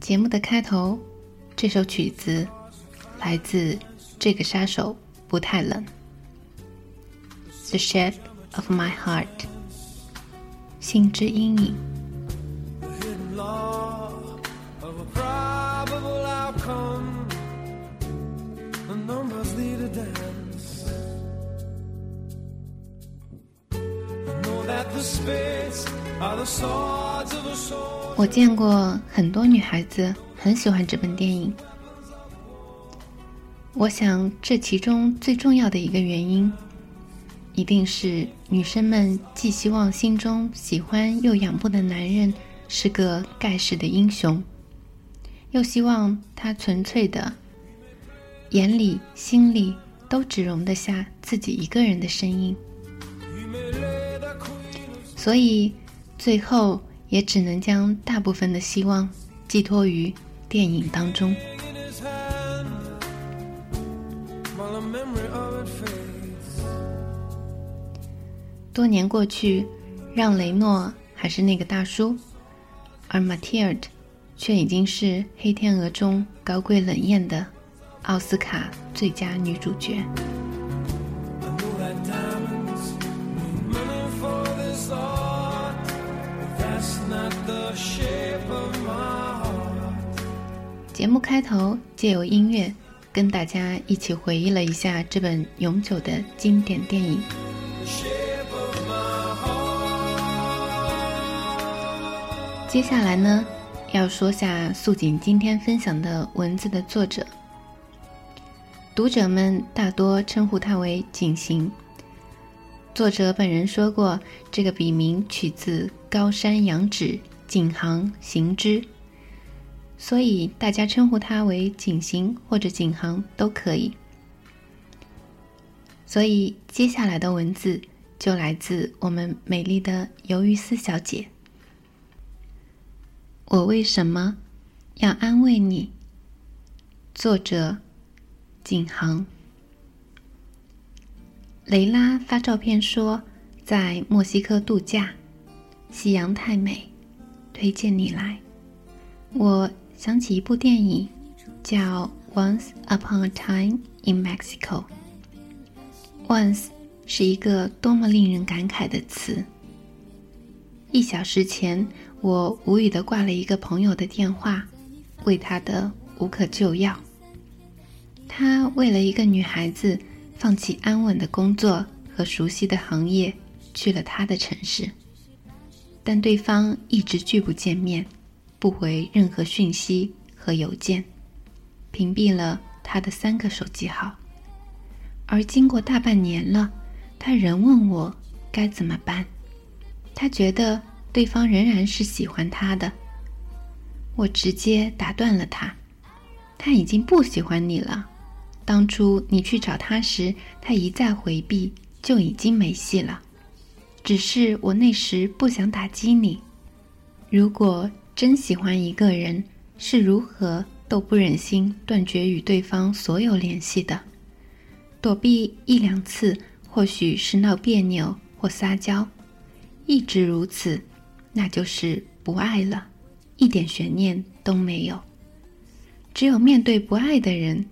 节目的开头，这首曲子来自这个杀手不太冷，《The Shape of My Heart》，心之阴影。我见过很多女孩子很喜欢这本电影。我想，这其中最重要的一个原因，一定是女生们既希望心中喜欢又仰慕的男人是个盖世的英雄，又希望他纯粹的眼里心里都只容得下自己一个人的声音。所以，最后也只能将大部分的希望寄托于电影当中。多年过去，让雷诺还是那个大叔，而马蒂尔德却已经是《黑天鹅》中高贵冷艳的奥斯卡最佳女主角。节目开头借由音乐，跟大家一起回忆了一下这本永久的经典电影。接下来呢，要说下素锦今天分享的文字的作者。读者们大多称呼他为景行。作者本人说过，这个笔名取自高山仰止，景行行之。所以大家称呼他为景行或者景行都可以。所以接下来的文字就来自我们美丽的鱿鱼丝小姐。我为什么要安慰你？作者景行。雷拉发照片说在墨西哥度假，夕阳太美，推荐你来。我。想起一部电影，叫《Once Upon a Time in Mexico》。Once 是一个多么令人感慨的词。一小时前，我无语的挂了一个朋友的电话，为他的无可救药。他为了一个女孩子，放弃安稳的工作和熟悉的行业，去了他的城市，但对方一直拒不见面。不回任何讯息和邮件，屏蔽了他的三个手机号。而经过大半年了，他仍问我该怎么办。他觉得对方仍然是喜欢他的。我直接打断了他：“他已经不喜欢你了。当初你去找他时，他一再回避，就已经没戏了。只是我那时不想打击你。如果……”真喜欢一个人，是如何都不忍心断绝与对方所有联系的。躲避一两次，或许是闹别扭或撒娇；一直如此，那就是不爱了，一点悬念都没有。只有面对不爱的人，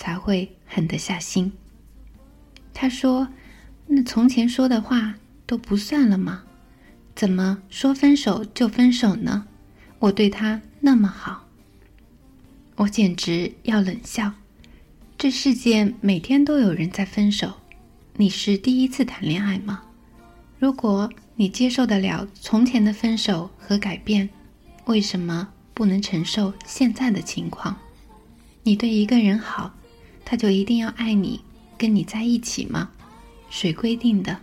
才会狠得下心。他说：“那从前说的话都不算了吗？怎么说分手就分手呢？”我对他那么好，我简直要冷笑。这世界每天都有人在分手，你是第一次谈恋爱吗？如果你接受得了从前的分手和改变，为什么不能承受现在的情况？你对一个人好，他就一定要爱你，跟你在一起吗？谁规定的？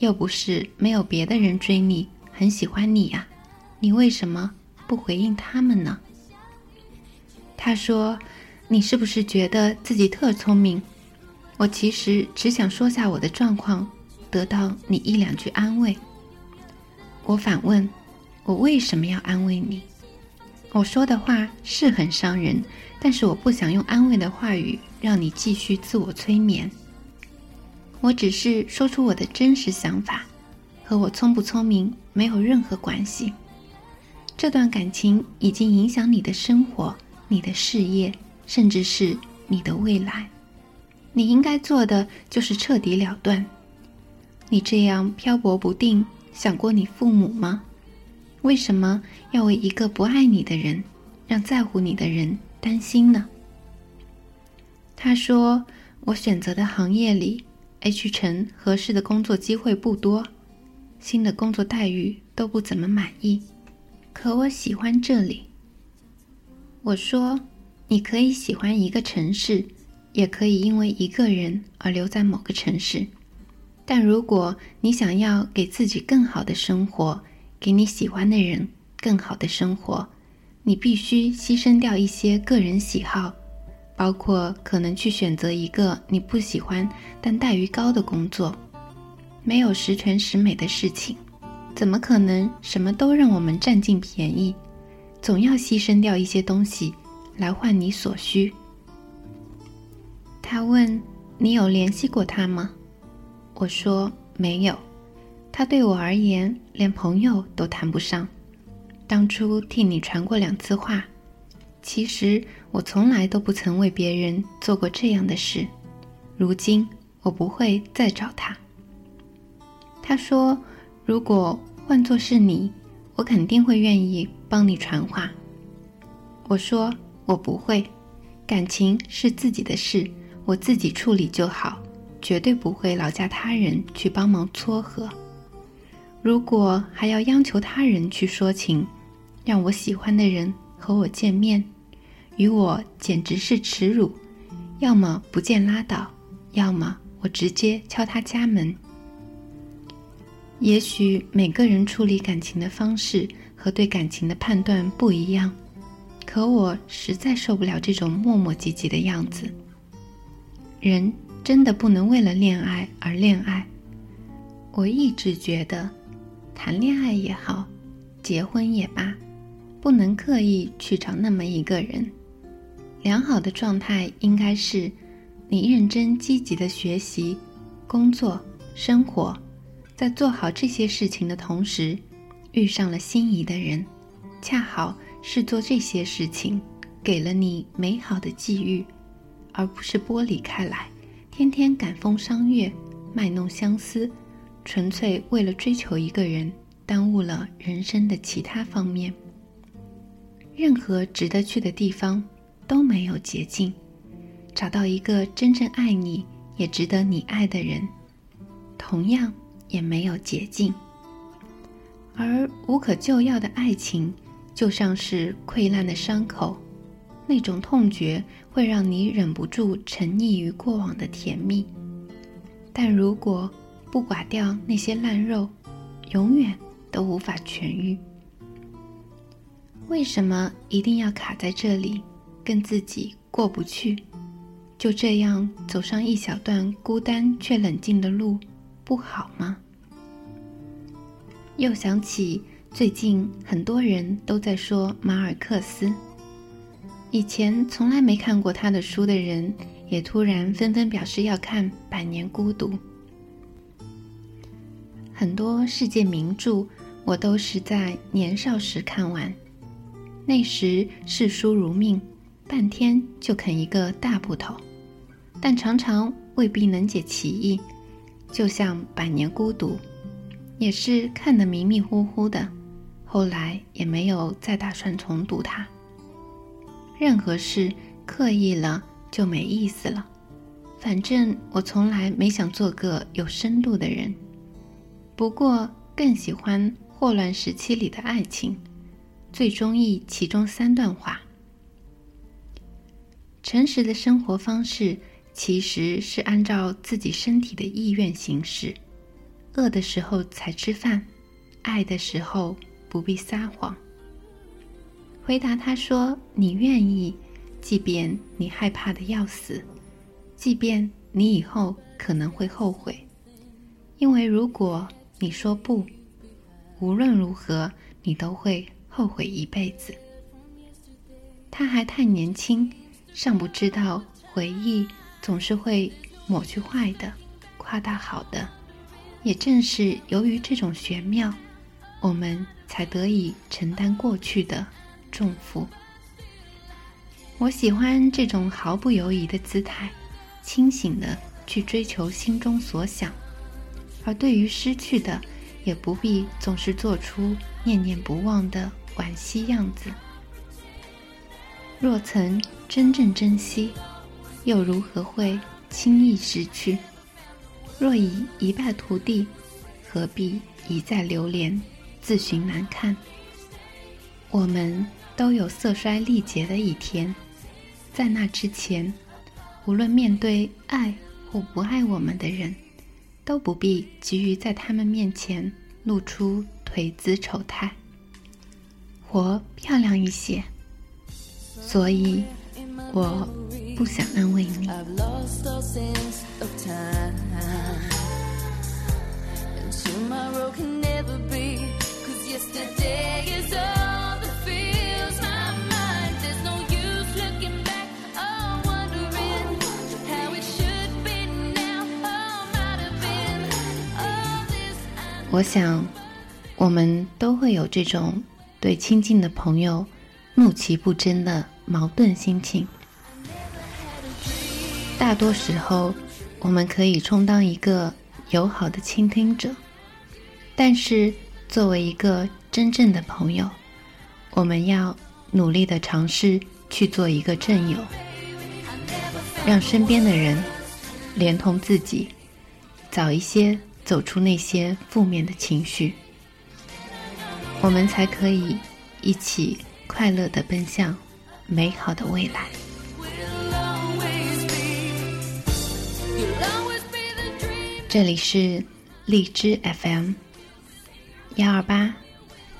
又不是没有别的人追你，很喜欢你呀。你为什么不回应他们呢？他说：“你是不是觉得自己特聪明？我其实只想说下我的状况，得到你一两句安慰。”我反问：“我为什么要安慰你？”我说的话是很伤人，但是我不想用安慰的话语让你继续自我催眠。我只是说出我的真实想法，和我聪不聪明没有任何关系。这段感情已经影响你的生活、你的事业，甚至是你的未来。你应该做的就是彻底了断。你这样漂泊不定，想过你父母吗？为什么要为一个不爱你的人，让在乎你的人担心呢？他说：“我选择的行业里，H 城合适的工作机会不多，新的工作待遇都不怎么满意。可我喜欢这里。”我说：“你可以喜欢一个城市，也可以因为一个人而留在某个城市。但如果你想要给自己更好的生活，”给你喜欢的人更好的生活，你必须牺牲掉一些个人喜好，包括可能去选择一个你不喜欢但待遇高的工作。没有十全十美的事情，怎么可能什么都让我们占尽便宜？总要牺牲掉一些东西来换你所需。他问：“你有联系过他吗？”我说：“没有。”他对我而言，连朋友都谈不上。当初替你传过两次话，其实我从来都不曾为别人做过这样的事。如今我不会再找他。他说：“如果换作是你，我肯定会愿意帮你传话。”我说：“我不会，感情是自己的事，我自己处理就好，绝对不会劳驾他人去帮忙撮合。”如果还要央求他人去说情，让我喜欢的人和我见面，与我简直是耻辱。要么不见拉倒，要么我直接敲他家门。也许每个人处理感情的方式和对感情的判断不一样，可我实在受不了这种磨磨唧唧的样子。人真的不能为了恋爱而恋爱。我一直觉得。谈恋爱也好，结婚也罢，不能刻意去找那么一个人。良好的状态应该是，你认真积极的学习、工作、生活，在做好这些事情的同时，遇上了心仪的人，恰好是做这些事情给了你美好的际遇，而不是剥离开来，天天赶风伤月，卖弄相思。纯粹为了追求一个人，耽误了人生的其他方面。任何值得去的地方都没有捷径，找到一个真正爱你也值得你爱的人，同样也没有捷径。而无可救药的爱情，就像是溃烂的伤口，那种痛觉会让你忍不住沉溺于过往的甜蜜。但如果不刮掉那些烂肉，永远都无法痊愈。为什么一定要卡在这里，跟自己过不去？就这样走上一小段孤单却冷静的路，不好吗？又想起最近很多人都在说马尔克斯，以前从来没看过他的书的人，也突然纷纷表示要看《百年孤独》。很多世界名著，我都是在年少时看完。那时视书如命，半天就啃一个大部头，但常常未必能解其意。就像《百年孤独》，也是看得迷迷糊糊的，后来也没有再打算重读它。任何事刻意了就没意思了。反正我从来没想做个有深度的人。不过，更喜欢霍乱时期里的爱情，最中意其中三段话：诚实的生活方式其实是按照自己身体的意愿行事，饿的时候才吃饭，爱的时候不必撒谎。回答他说：“你愿意，即便你害怕的要死，即便你以后可能会后悔，因为如果你说不，无论如何你都会后悔一辈子。”他还太年轻，尚不知道回忆总是会抹去坏的，夸大好的。也正是由于这种玄妙，我们才得以承担过去的。重负。我喜欢这种毫不犹豫的姿态，清醒的去追求心中所想，而对于失去的，也不必总是做出念念不忘的惋惜样子。若曾真正珍惜，又如何会轻易失去？若已一败涂地，何必一再流连，自寻难堪？我们。都有色衰力竭的一天，在那之前，无论面对爱或不爱我们的人，都不必急于在他们面前露出颓姿丑态，活漂亮一些。所以，我不想安慰你。我想，我们都会有这种对亲近的朋友怒其不争的矛盾心情。大多时候，我们可以充当一个友好的倾听者，但是作为一个真正的朋友，我们要努力的尝试去做一个战友，让身边的人连同自己早一些。走出那些负面的情绪，我们才可以一起快乐的奔向美好的未来。这里是荔枝 FM 幺二八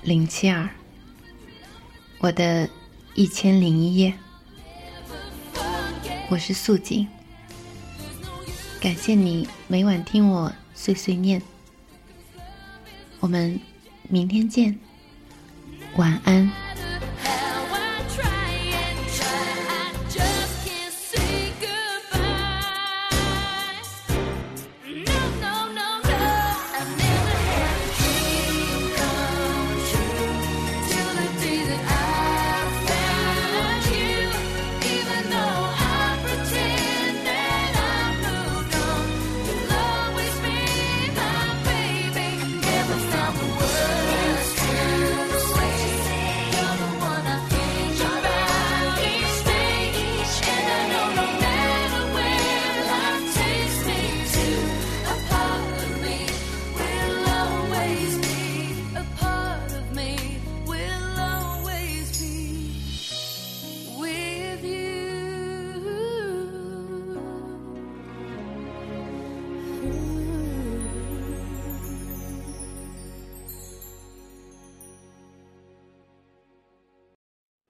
零七二，我的一千零一夜，我是素锦，感谢你每晚听我。碎碎念，我们明天见，晚安。